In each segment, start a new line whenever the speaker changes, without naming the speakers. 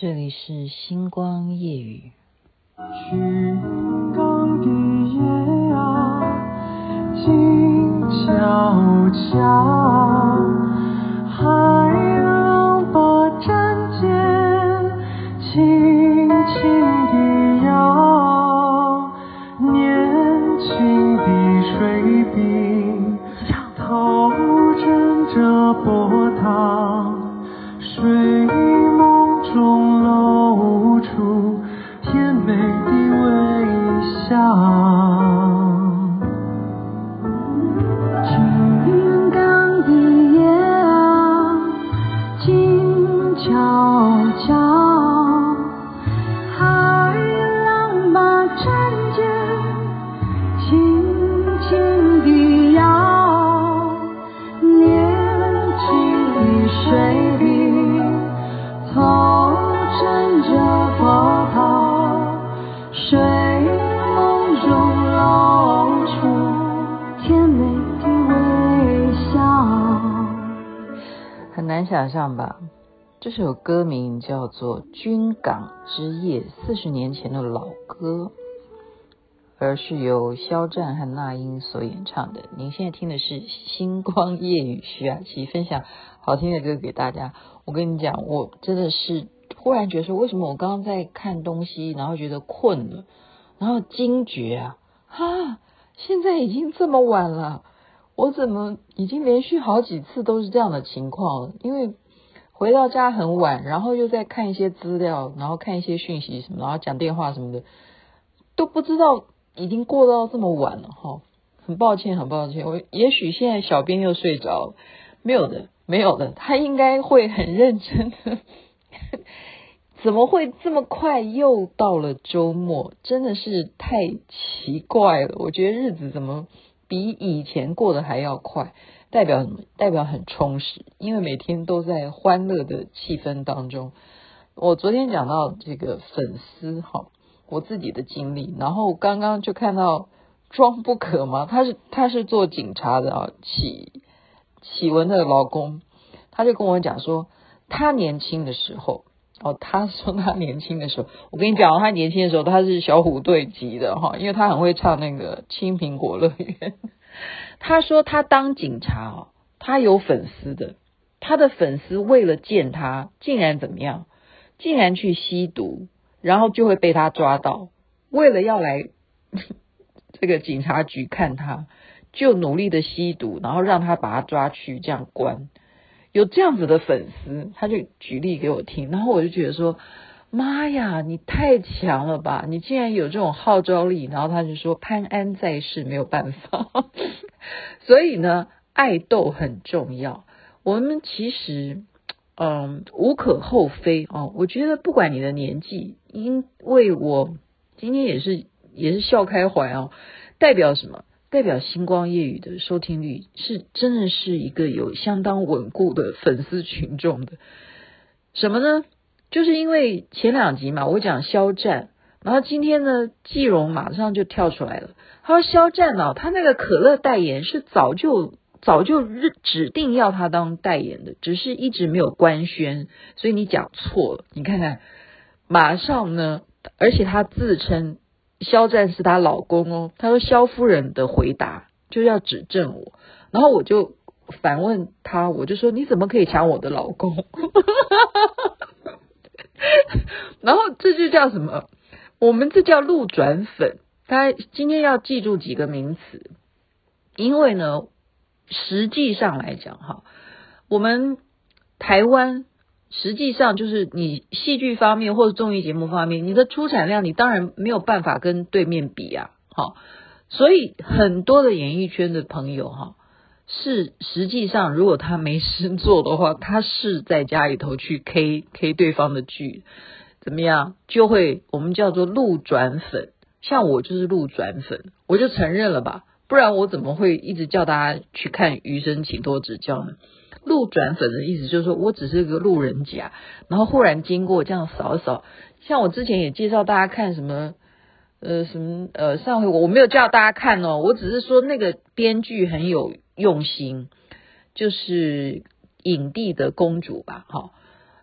这里是星光夜语。
军港的夜啊，静悄悄，
想象吧？这首歌名叫做《军港之夜》，四十年前的老歌，而是由肖战和那英所演唱的。您现在听的是《星光夜雨》，徐雅琪分享好听的歌给大家。我跟你讲，我真的是忽然觉得说，为什么我刚刚在看东西，然后觉得困了，然后惊觉啊，哈，现在已经这么晚了，我怎么已经连续好几次都是这样的情况？因为回到家很晚，然后又在看一些资料，然后看一些讯息什么，然后讲电话什么的，都不知道已经过到这么晚了哈。很抱歉，很抱歉，我也许现在小编又睡着了，没有的，没有的，他应该会很认真的。怎么会这么快又到了周末？真的是太奇怪了。我觉得日子怎么比以前过得还要快？代表什么？代表很充实，因为每天都在欢乐的气氛当中。我昨天讲到这个粉丝哈，我自己的经历，然后刚刚就看到装不可吗？他是他是做警察的啊，启启文的老公，他就跟我讲说，他年轻的时候哦，他说他年轻的时候，我跟你讲，他年轻的时候他是小虎队级的哈，因为他很会唱那个《青苹果乐园》。他说他当警察哦，他有粉丝的，他的粉丝为了见他，竟然怎么样？竟然去吸毒，然后就会被他抓到。为了要来 这个警察局看他，就努力的吸毒，然后让他把他抓去这样关。有这样子的粉丝，他就举例给我听，然后我就觉得说。妈呀，你太强了吧！你竟然有这种号召力，然后他就说潘安在世没有办法，所以呢，爱豆很重要。我们其实，嗯，无可厚非哦。我觉得不管你的年纪，因为我今天也是也是笑开怀哦，代表什么？代表星光夜雨的收听率是真的是一个有相当稳固的粉丝群众的。什么呢？就是因为前两集嘛，我讲肖战，然后今天呢，季荣马上就跳出来了。他说肖战呢，他那个可乐代言是早就早就指定要他当代言的，只是一直没有官宣，所以你讲错了。你看看，马上呢，而且他自称肖战是他老公哦。他说肖夫人的回答就要指正我，然后我就反问他，我就说你怎么可以抢我的老公？然后这就叫什么？我们这叫路转粉。大家今天要记住几个名词，因为呢，实际上来讲哈，我们台湾实际上就是你戏剧方面或者综艺节目方面，你的出产量你当然没有办法跟对面比啊。好，所以很多的演艺圈的朋友哈，是实际上如果他没事做的话，他是在家里头去 K K 对方的剧。怎么样就会我们叫做路转粉，像我就是路转粉，我就承认了吧，不然我怎么会一直叫大家去看《余生，请多指教》呢？路转粉的意思就是说我只是个路人甲，然后忽然经过这样扫一扫，像我之前也介绍大家看什么呃什么呃上回我我没有叫大家看哦，我只是说那个编剧很有用心，就是影帝的公主吧，好，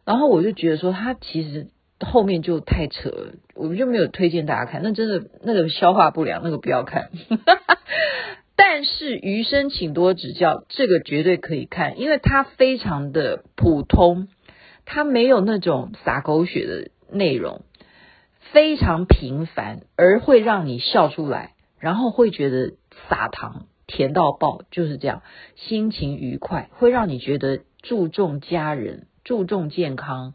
然后我就觉得说他其实。后面就太扯了，我们就没有推荐大家看。那真的那个消化不良，那个不要看。但是余生请多指教，这个绝对可以看，因为它非常的普通，它没有那种洒狗血的内容，非常平凡而会让你笑出来，然后会觉得撒糖甜到爆，就是这样，心情愉快，会让你觉得注重家人，注重健康，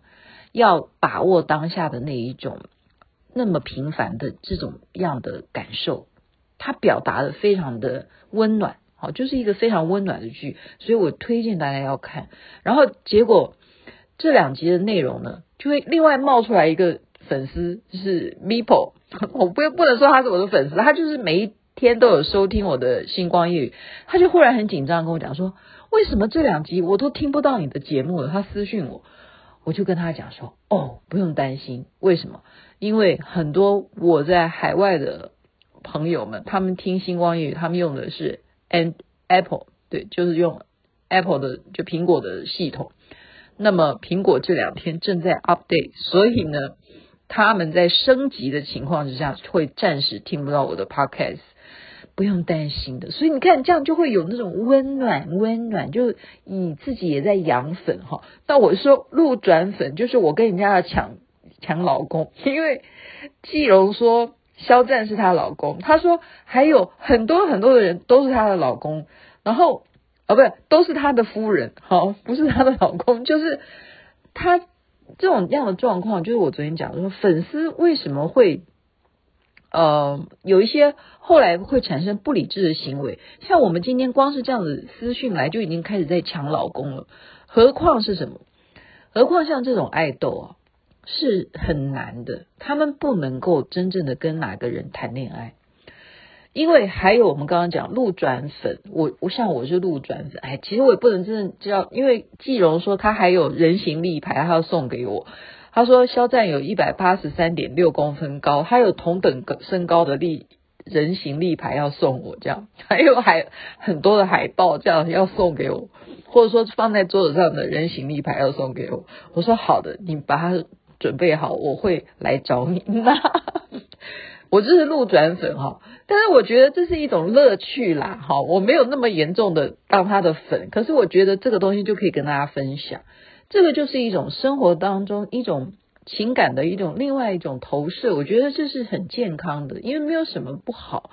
要把握当下的那一种那么平凡的这种样的感受。他表达的非常的温暖，好，就是一个非常温暖的剧，所以我推荐大家要看。然后结果这两集的内容呢，就会另外冒出来一个粉丝，就是 Mipo，我不不能说他是我的粉丝，他就是每一天都有收听我的星光夜语，他就忽然很紧张跟我讲说，为什么这两集我都听不到你的节目了？他私讯我，我就跟他讲说，哦，不用担心，为什么？因为很多我在海外的。朋友们，他们听星光夜语，他们用的是 and Apple，对，就是用 Apple 的就苹果的系统。那么苹果这两天正在 update，所以呢，他们在升级的情况之下，会暂时听不到我的 podcast，不用担心的。所以你看，这样就会有那种温暖，温暖，就你自己也在养粉哈。那我说路转粉，就是我跟人家要抢抢老公，因为季荣说。肖战是她老公，她说还有很多很多的人都是她的老公，然后哦不是都是她的夫人，好不是她的老公，就是她这种样的状况，就是我昨天讲的说粉丝为什么会呃有一些后来会产生不理智的行为，像我们今天光是这样子私讯来就已经开始在抢老公了，何况是什么？何况像这种爱豆啊。是很难的，他们不能够真正的跟哪个人谈恋爱，因为还有我们刚刚讲路转粉，我我像我是路转粉，哎，其实我也不能真正知道，因为季荣说他还有人形立牌，他要送给我，他说肖战有一百八十三点六公分高，他有同等身高的立人形立牌要送我，这样。还有还很多的海报这样要送给我，或者说放在桌子上的人形立牌要送给我，我说好的，你把它。准备好，我会来找你。那 我就是路转粉哈，但是我觉得这是一种乐趣啦。哈，我没有那么严重的当他的粉，可是我觉得这个东西就可以跟大家分享。这个就是一种生活当中一种情感的一种另外一种投射，我觉得这是很健康的，因为没有什么不好。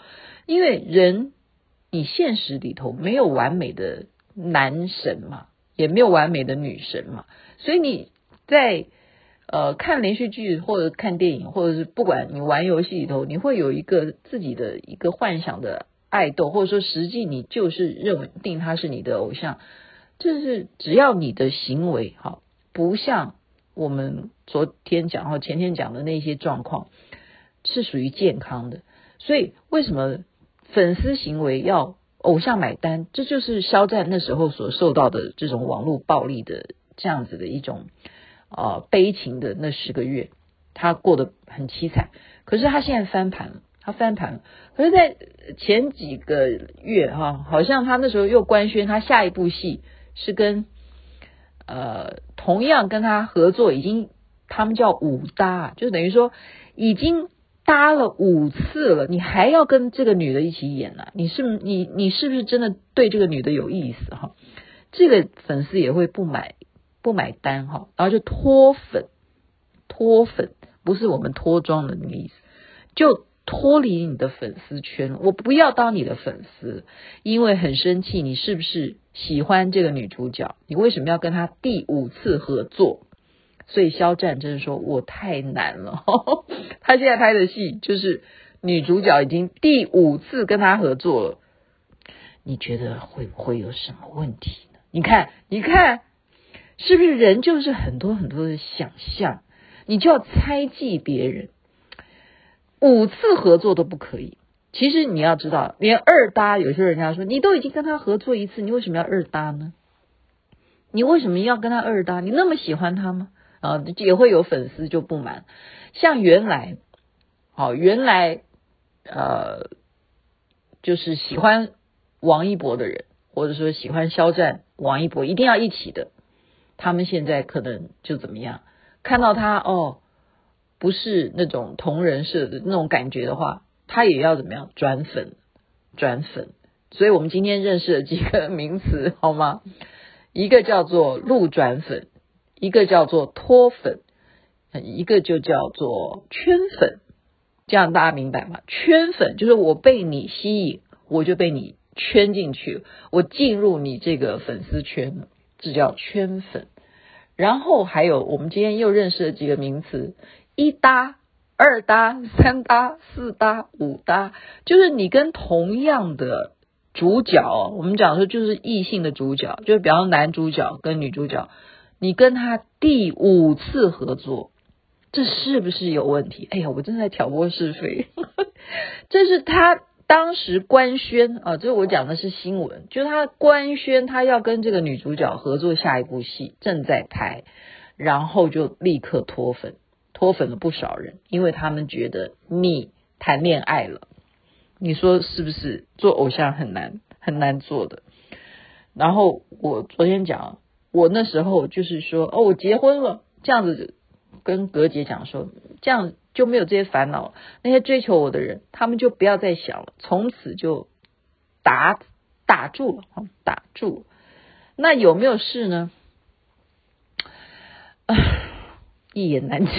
因为人你现实里头没有完美的男神嘛，也没有完美的女神嘛，所以你在。呃，看连续剧或者看电影，或者是不管你玩游戏里头，你会有一个自己的一个幻想的爱豆，或者说实际你就是认定他是你的偶像，就是只要你的行为哈，不像我们昨天讲或前天讲的那些状况，是属于健康的。所以为什么粉丝行为要偶像买单？这就是肖战那时候所受到的这种网络暴力的这样子的一种。啊、悲情的那十个月，他过得很凄惨。可是他现在翻盘了，他翻盘了。可是，在前几个月哈、好像他那时候又官宣，他下一部戏是跟呃同样跟他合作，已经他们叫五搭，就等于说已经搭了五次了，你还要跟这个女的一起演呢、啊？你是你你是不是真的对这个女的有意思哈？这个粉丝也会不买。不买单哈，然后就脱粉，脱粉不是我们脱妆的那个意思，就脱离你的粉丝圈。我不要当你的粉丝，因为很生气。你是不是喜欢这个女主角？你为什么要跟她第五次合作？所以肖战真是说我太难了。他现在拍的戏就是女主角已经第五次跟他合作了，你觉得会不会有什么问题呢？你看，你看。是不是人就是很多很多的想象？你就要猜忌别人，五次合作都不可以。其实你要知道，连二搭，有些人家说你都已经跟他合作一次，你为什么要二搭呢？你为什么要跟他二搭？你那么喜欢他吗？啊，也会有粉丝就不满。像原来，好，原来呃，就是喜欢王一博的人，或者说喜欢肖战、王一博，一定要一起的。他们现在可能就怎么样？看到他哦，不是那种同人设的那种感觉的话，他也要怎么样转粉转粉。所以我们今天认识了几个名词，好吗？一个叫做路转粉，一个叫做脱粉，一个就叫做圈粉。这样大家明白吗？圈粉就是我被你吸引，我就被你圈进去，我进入你这个粉丝圈了，这叫圈粉。然后还有我们今天又认识了几个名词：一搭、二搭、三搭、四搭、五搭，就是你跟同样的主角，我们讲说就是异性的主角，就是比方男主角跟女主角，你跟他第五次合作。这是不是有问题？哎呀，我正在挑拨是非。这是他当时官宣啊，这我讲的是新闻，就是他官宣他要跟这个女主角合作下一部戏，正在拍，然后就立刻脱粉，脱粉了不少人，因为他们觉得你谈恋爱了，你说是不是？做偶像很难很难做的。然后我昨天讲，我那时候就是说，哦，我结婚了，这样子。跟格姐讲说，这样就没有这些烦恼了。那些追求我的人，他们就不要再想了，从此就打打住了，打住。那有没有事呢？一言难尽。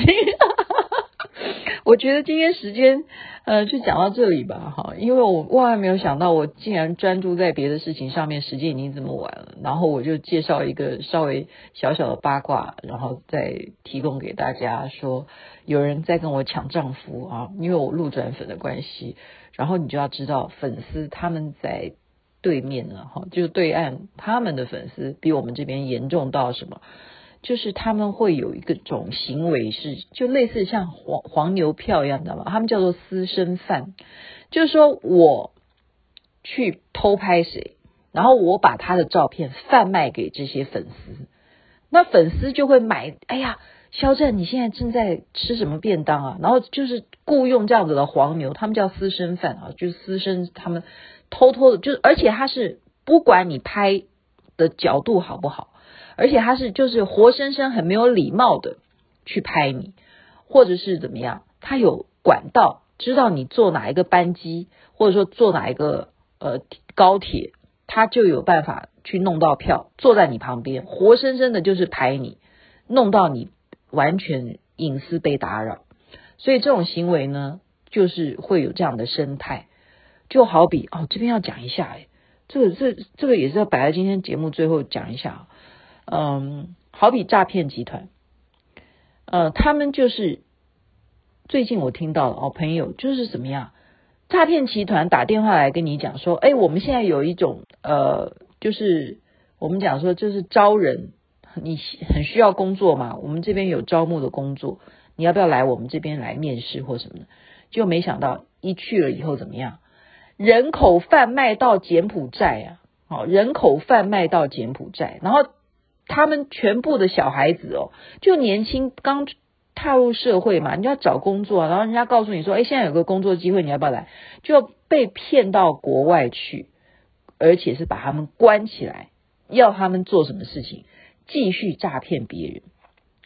我觉得今天时间，呃，就讲到这里吧，哈，因为我万万没有想到，我竟然专注在别的事情上面，时间已经这么晚了。然后我就介绍一个稍微小小的八卦，然后再提供给大家说，有人在跟我抢丈夫啊，因为我路转粉的关系。然后你就要知道，粉丝他们在对面呢，哈，就是对岸他们的粉丝比我们这边严重到什么？就是他们会有一个种行为是，就类似像黄黄牛票一样，知道吗？他们叫做私生饭，就是说我去偷拍谁，然后我把他的照片贩卖给这些粉丝，那粉丝就会买。哎呀，肖战，你现在正在吃什么便当啊？然后就是雇佣这样子的黄牛，他们叫私生饭啊，就是私生，他们偷偷的，就是而且他是不管你拍的角度好不好。而且他是就是活生生很没有礼貌的去拍你，或者是怎么样？他有管道知道你坐哪一个班机，或者说坐哪一个呃高铁，他就有办法去弄到票，坐在你旁边，活生生的就是拍你，弄到你完全隐私被打扰。所以这种行为呢，就是会有这样的生态，就好比哦，这边要讲一下，哎，这个这这个也是要摆在今天节目最后讲一下。嗯，好比诈骗集团，呃，他们就是最近我听到了哦，朋友就是怎么样，诈骗集团打电话来跟你讲说，哎，我们现在有一种呃，就是我们讲说就是招人，你很需要工作嘛，我们这边有招募的工作，你要不要来我们这边来面试或什么的？就没想到一去了以后怎么样，人口贩卖到柬埔寨啊，好，人口贩卖到柬埔寨，然后。他们全部的小孩子哦，就年轻刚踏入社会嘛，你要找工作，然后人家告诉你说，哎，现在有个工作机会，你要不要来？就要被骗到国外去，而且是把他们关起来，要他们做什么事情？继续诈骗别人，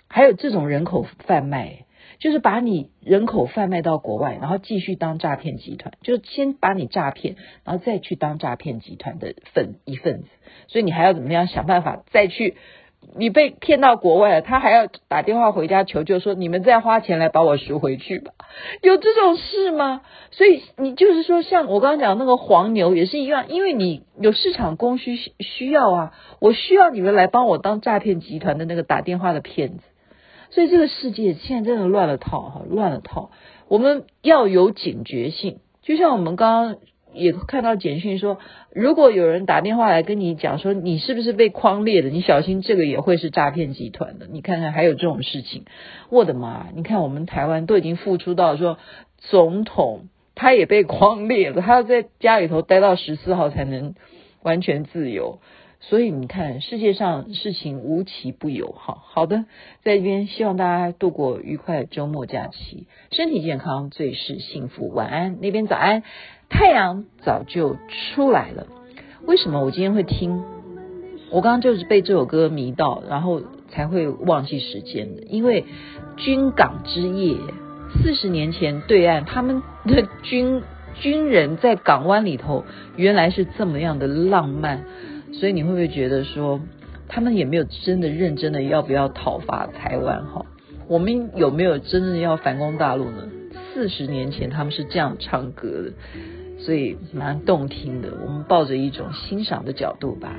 还有这种人口贩卖。就是把你人口贩卖到国外，然后继续当诈骗集团，就是先把你诈骗，然后再去当诈骗集团的份一份子。所以你还要怎么样想办法再去？你被骗到国外了，他还要打电话回家求救，说你们再花钱来把我赎回去吧。有这种事吗？所以你就是说，像我刚刚讲那个黄牛也是一样，因为你有市场供需需要啊，我需要你们来帮我当诈骗集团的那个打电话的骗子。所以这个世界现在真的乱了套哈，乱了套。我们要有警觉性，就像我们刚刚也看到简讯说，如果有人打电话来跟你讲说你是不是被匡列的，你小心这个也会是诈骗集团的。你看看还有这种事情，我的妈！你看我们台湾都已经付出到说，总统他也被匡列了，他要在家里头待到十四号才能完全自由。所以你看，世界上事情无奇不有。哈好的，在这边希望大家度过愉快的周末假期，身体健康最是幸福。晚安，那边早安，太阳早就出来了。为什么我今天会听？我刚刚就是被这首歌迷到，然后才会忘记时间的。因为军港之夜。四十年前对岸他们的军军人在港湾里头原来是这么样的浪漫，所以你会不会觉得说他们也没有真的认真的要不要讨伐台湾哈？我们有没有真正要反攻大陆呢？四十年前他们是这样唱歌的，所以蛮动听的。我们抱着一种欣赏的角度吧。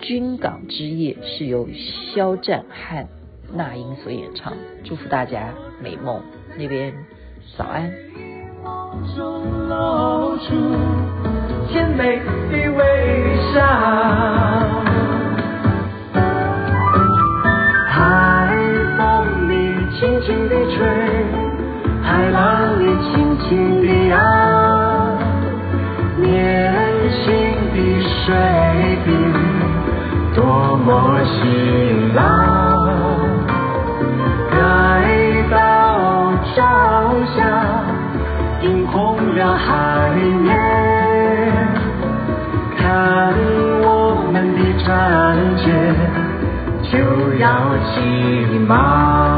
《军港之夜》是由肖战和那英所演唱，祝福大家美梦。那边早安。
海风你轻轻地吹，海浪你轻轻地摇，年轻的水兵。多么辛劳，待到朝霞映红了海面，要起航。